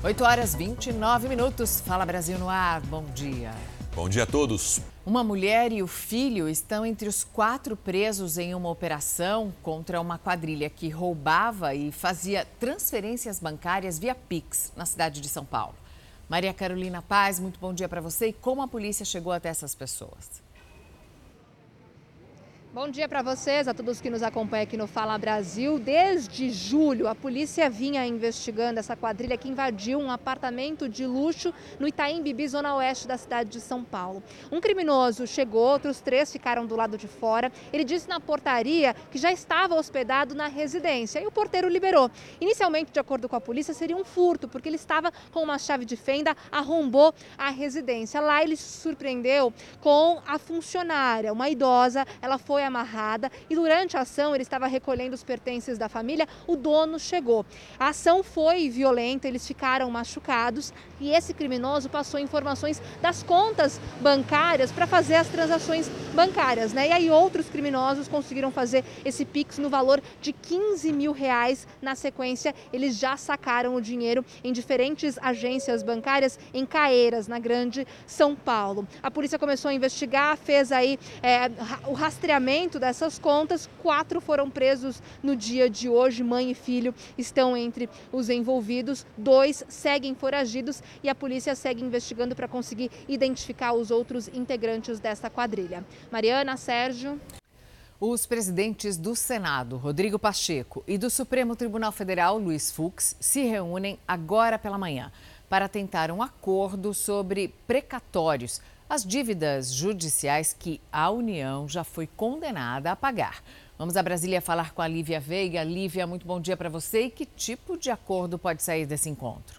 8 horas 29 minutos. Fala Brasil no ar. Bom dia. Bom dia a todos. Uma mulher e o filho estão entre os quatro presos em uma operação contra uma quadrilha que roubava e fazia transferências bancárias via Pix na cidade de São Paulo. Maria Carolina Paz, muito bom dia para você. E como a polícia chegou até essas pessoas? Bom dia para vocês, a todos que nos acompanham aqui no Fala Brasil. Desde julho, a polícia vinha investigando essa quadrilha que invadiu um apartamento de luxo no Itaim Bibi, zona oeste da cidade de São Paulo. Um criminoso chegou, outros três ficaram do lado de fora. Ele disse na portaria que já estava hospedado na residência e o porteiro liberou. Inicialmente, de acordo com a polícia, seria um furto, porque ele estava com uma chave de fenda, arrombou a residência. Lá ele se surpreendeu com a funcionária, uma idosa. Ela foi amarrada e durante a ação ele estava recolhendo os pertences da família, o dono chegou. A ação foi violenta, eles ficaram machucados e esse criminoso passou informações das contas bancárias para fazer as transações bancárias, né? E aí outros criminosos conseguiram fazer esse Pix no valor de 15 mil reais. Na sequência, eles já sacaram o dinheiro em diferentes agências bancárias em Caeiras, na Grande São Paulo. A polícia começou a investigar, fez aí é, o rastreamento pagamento dessas contas. Quatro foram presos no dia de hoje. Mãe e filho estão entre os envolvidos. Dois seguem foragidos e a polícia segue investigando para conseguir identificar os outros integrantes dessa quadrilha. Mariana, Sérgio. Os presidentes do Senado, Rodrigo Pacheco, e do Supremo Tribunal Federal, Luiz Fux, se reúnem agora pela manhã para tentar um acordo sobre precatórios as dívidas judiciais que a União já foi condenada a pagar. Vamos a Brasília falar com a Lívia Veiga. Lívia, muito bom dia para você. E que tipo de acordo pode sair desse encontro?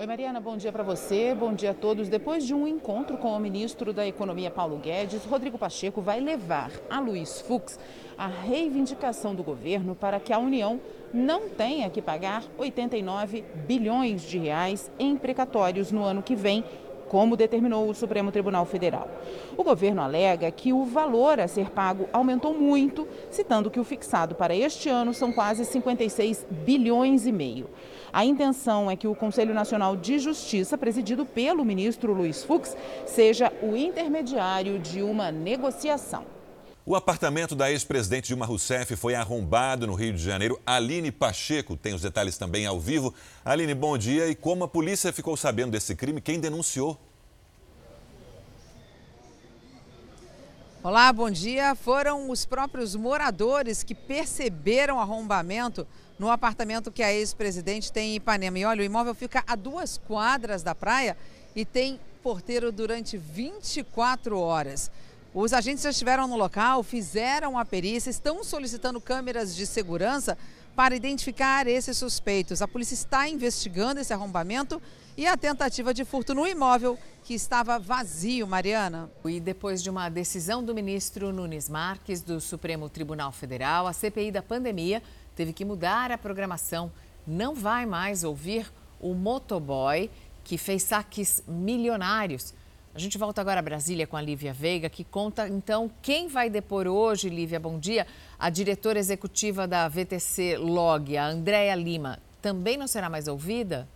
Oi, Mariana, bom dia para você, bom dia a todos. Depois de um encontro com o ministro da Economia, Paulo Guedes, Rodrigo Pacheco vai levar a Luiz Fux a reivindicação do governo para que a União não tenha que pagar 89 bilhões de reais em precatórios no ano que vem como determinou o Supremo Tribunal Federal. O governo alega que o valor a ser pago aumentou muito, citando que o fixado para este ano são quase 56 bilhões e meio. A intenção é que o Conselho Nacional de Justiça, presidido pelo ministro Luiz Fux, seja o intermediário de uma negociação. O apartamento da ex-presidente Dilma Rousseff foi arrombado no Rio de Janeiro. Aline Pacheco tem os detalhes também ao vivo. Aline, bom dia. E como a polícia ficou sabendo desse crime? Quem denunciou? Olá, bom dia. Foram os próprios moradores que perceberam o arrombamento no apartamento que a ex-presidente tem em Ipanema. E olha, o imóvel fica a duas quadras da praia e tem porteiro durante 24 horas. Os agentes já estiveram no local, fizeram a perícia, estão solicitando câmeras de segurança para identificar esses suspeitos. A polícia está investigando esse arrombamento e a tentativa de furto no imóvel que estava vazio, Mariana. E depois de uma decisão do ministro Nunes Marques do Supremo Tribunal Federal, a CPI da pandemia teve que mudar a programação. Não vai mais ouvir o motoboy que fez saques milionários a gente volta agora a Brasília com a Lívia Veiga, que conta então quem vai depor hoje, Lívia, bom dia. A diretora executiva da VTC Log, a Andréa Lima, também não será mais ouvida?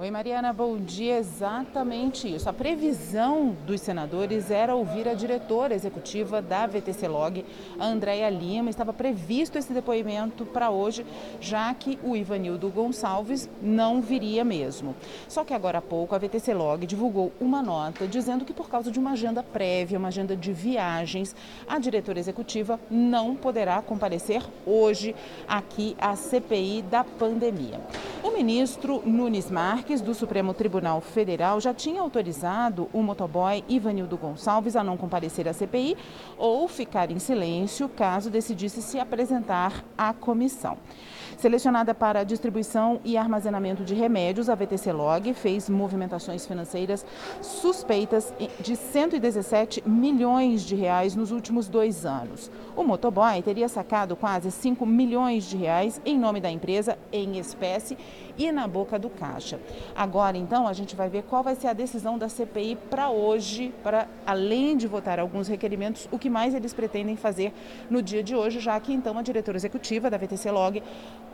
Oi, Mariana, bom dia. Exatamente isso. A previsão dos senadores era ouvir a diretora executiva da VTC Log, Andréia Lima. Estava previsto esse depoimento para hoje, já que o Ivanildo Gonçalves não viria mesmo. Só que agora há pouco a VTC Log divulgou uma nota dizendo que por causa de uma agenda prévia, uma agenda de viagens, a diretora executiva não poderá comparecer hoje aqui à CPI da pandemia. O ministro Nunes Marques Marques, do Supremo Tribunal Federal, já tinha autorizado o motoboy Ivanildo Gonçalves a não comparecer à CPI ou ficar em silêncio caso decidisse se apresentar à comissão. Selecionada para distribuição e armazenamento de remédios, a VTC Log fez movimentações financeiras suspeitas de 117 milhões de reais nos últimos dois anos. O motoboy teria sacado quase 5 milhões de reais em nome da empresa em espécie e na boca do caixa. Agora, então, a gente vai ver qual vai ser a decisão da CPI para hoje, para além de votar alguns requerimentos, o que mais eles pretendem fazer no dia de hoje, já que então a diretora executiva da VTC Log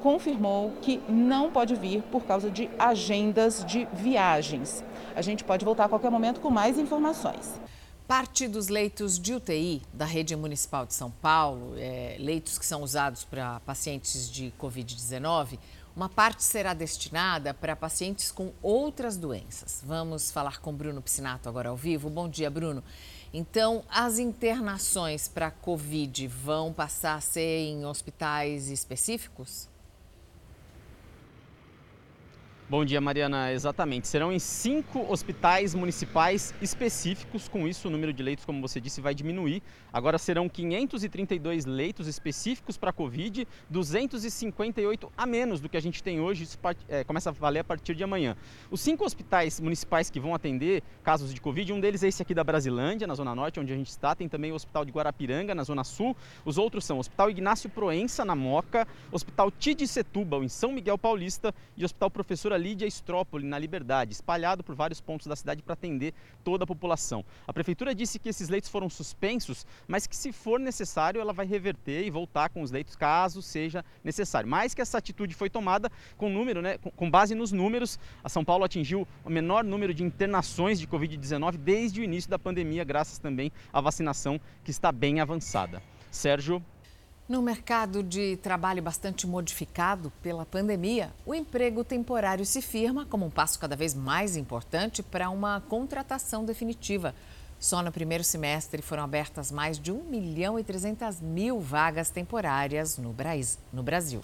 confirmou que não pode vir por causa de agendas de viagens. A gente pode voltar a qualquer momento com mais informações. Parte dos leitos de UTI da rede municipal de São Paulo, é, leitos que são usados para pacientes de Covid-19, uma parte será destinada para pacientes com outras doenças. Vamos falar com Bruno Piscinato agora ao vivo. Bom dia, Bruno. Então, as internações para Covid vão passar a ser em hospitais específicos? Bom dia, Mariana. Exatamente. Serão em cinco hospitais municipais específicos. Com isso, o número de leitos, como você disse, vai diminuir. Agora serão 532 leitos específicos para a Covid, 258 a menos do que a gente tem hoje. Isso é, começa a valer a partir de amanhã. Os cinco hospitais municipais que vão atender casos de Covid, um deles é esse aqui da Brasilândia, na Zona Norte, onde a gente está. Tem também o Hospital de Guarapiranga, na Zona Sul. Os outros são Hospital Ignácio Proença, na Moca, Hospital Tide Setúbal, em São Miguel Paulista, e Hospital Professor Prefeitura Lídia Estrópoli, na Liberdade, espalhado por vários pontos da cidade para atender toda a população. A Prefeitura disse que esses leitos foram suspensos, mas que se for necessário ela vai reverter e voltar com os leitos caso seja necessário. Mas que essa atitude foi tomada com número, né, com base nos números. A São Paulo atingiu o menor número de internações de Covid-19 desde o início da pandemia, graças também à vacinação que está bem avançada. Sérgio. No mercado de trabalho bastante modificado pela pandemia, o emprego temporário se firma como um passo cada vez mais importante para uma contratação definitiva. Só no primeiro semestre foram abertas mais de 1 milhão e 300 mil vagas temporárias no Brasil.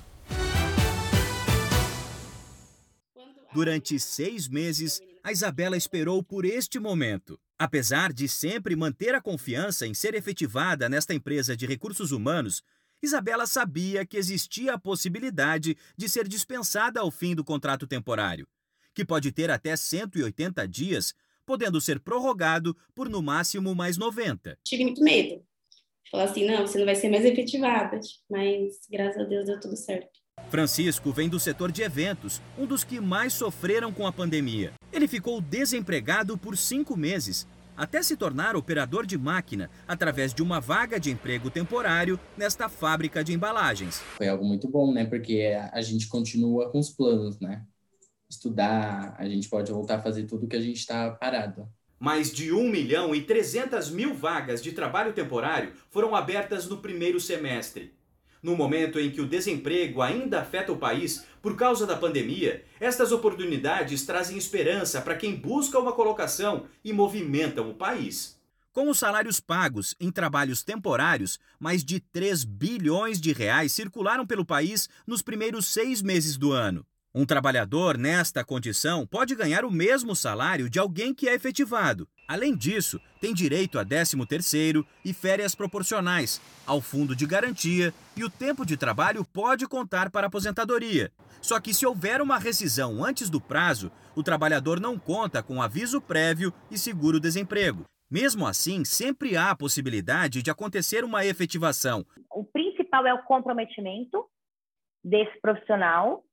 Durante seis meses, a Isabela esperou por este momento. Apesar de sempre manter a confiança em ser efetivada nesta empresa de recursos humanos, Isabela sabia que existia a possibilidade de ser dispensada ao fim do contrato temporário, que pode ter até 180 dias, podendo ser prorrogado por no máximo mais 90. Tive muito medo. Falar assim, não, você não vai ser mais efetivada, mas graças a Deus deu tudo certo. Francisco vem do setor de eventos, um dos que mais sofreram com a pandemia. Ele ficou desempregado por cinco meses até se tornar operador de máquina através de uma vaga de emprego temporário nesta fábrica de embalagens. Foi algo muito bom, né? Porque a gente continua com os planos, né? Estudar, a gente pode voltar a fazer tudo que a gente está parado. Mais de 1 milhão e 300 mil vagas de trabalho temporário foram abertas no primeiro semestre. No momento em que o desemprego ainda afeta o país por causa da pandemia, estas oportunidades trazem esperança para quem busca uma colocação e movimentam o país. Com os salários pagos em trabalhos temporários, mais de 3 bilhões de reais circularam pelo país nos primeiros seis meses do ano. Um trabalhador nesta condição pode ganhar o mesmo salário de alguém que é efetivado. Além disso, tem direito a 13º e férias proporcionais, ao fundo de garantia e o tempo de trabalho pode contar para aposentadoria. Só que se houver uma rescisão antes do prazo, o trabalhador não conta com aviso prévio e seguro-desemprego. Mesmo assim, sempre há a possibilidade de acontecer uma efetivação. O principal é o comprometimento desse profissional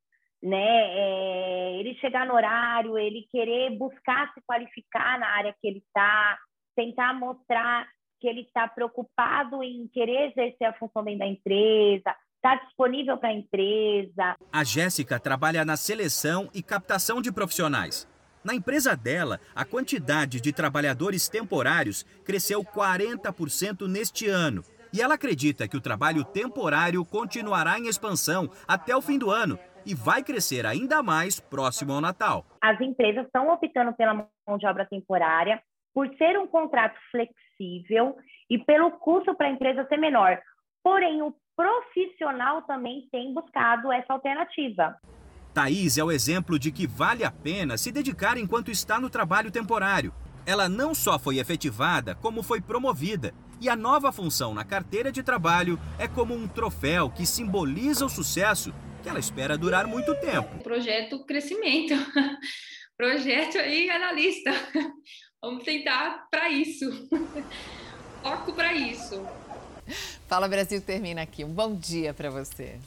né? É, ele chegar no horário, ele querer buscar se qualificar na área que ele está, tentar mostrar que ele está preocupado em querer exercer a função dentro da empresa, está disponível para a empresa. A Jéssica trabalha na seleção e captação de profissionais. Na empresa dela, a quantidade de trabalhadores temporários cresceu 40% neste ano. E ela acredita que o trabalho temporário continuará em expansão até o fim do ano e vai crescer ainda mais próximo ao Natal. As empresas estão optando pela mão de obra temporária por ser um contrato flexível e pelo custo para a empresa ser menor. Porém, o profissional também tem buscado essa alternativa. Thaís é o exemplo de que vale a pena se dedicar enquanto está no trabalho temporário. Ela não só foi efetivada, como foi promovida. E a nova função na carteira de trabalho é como um troféu que simboliza o sucesso que ela espera durar muito tempo. Projeto crescimento, projeto aí analista. Vamos tentar para isso. Foco para isso. Fala Brasil termina aqui. Um bom dia para você.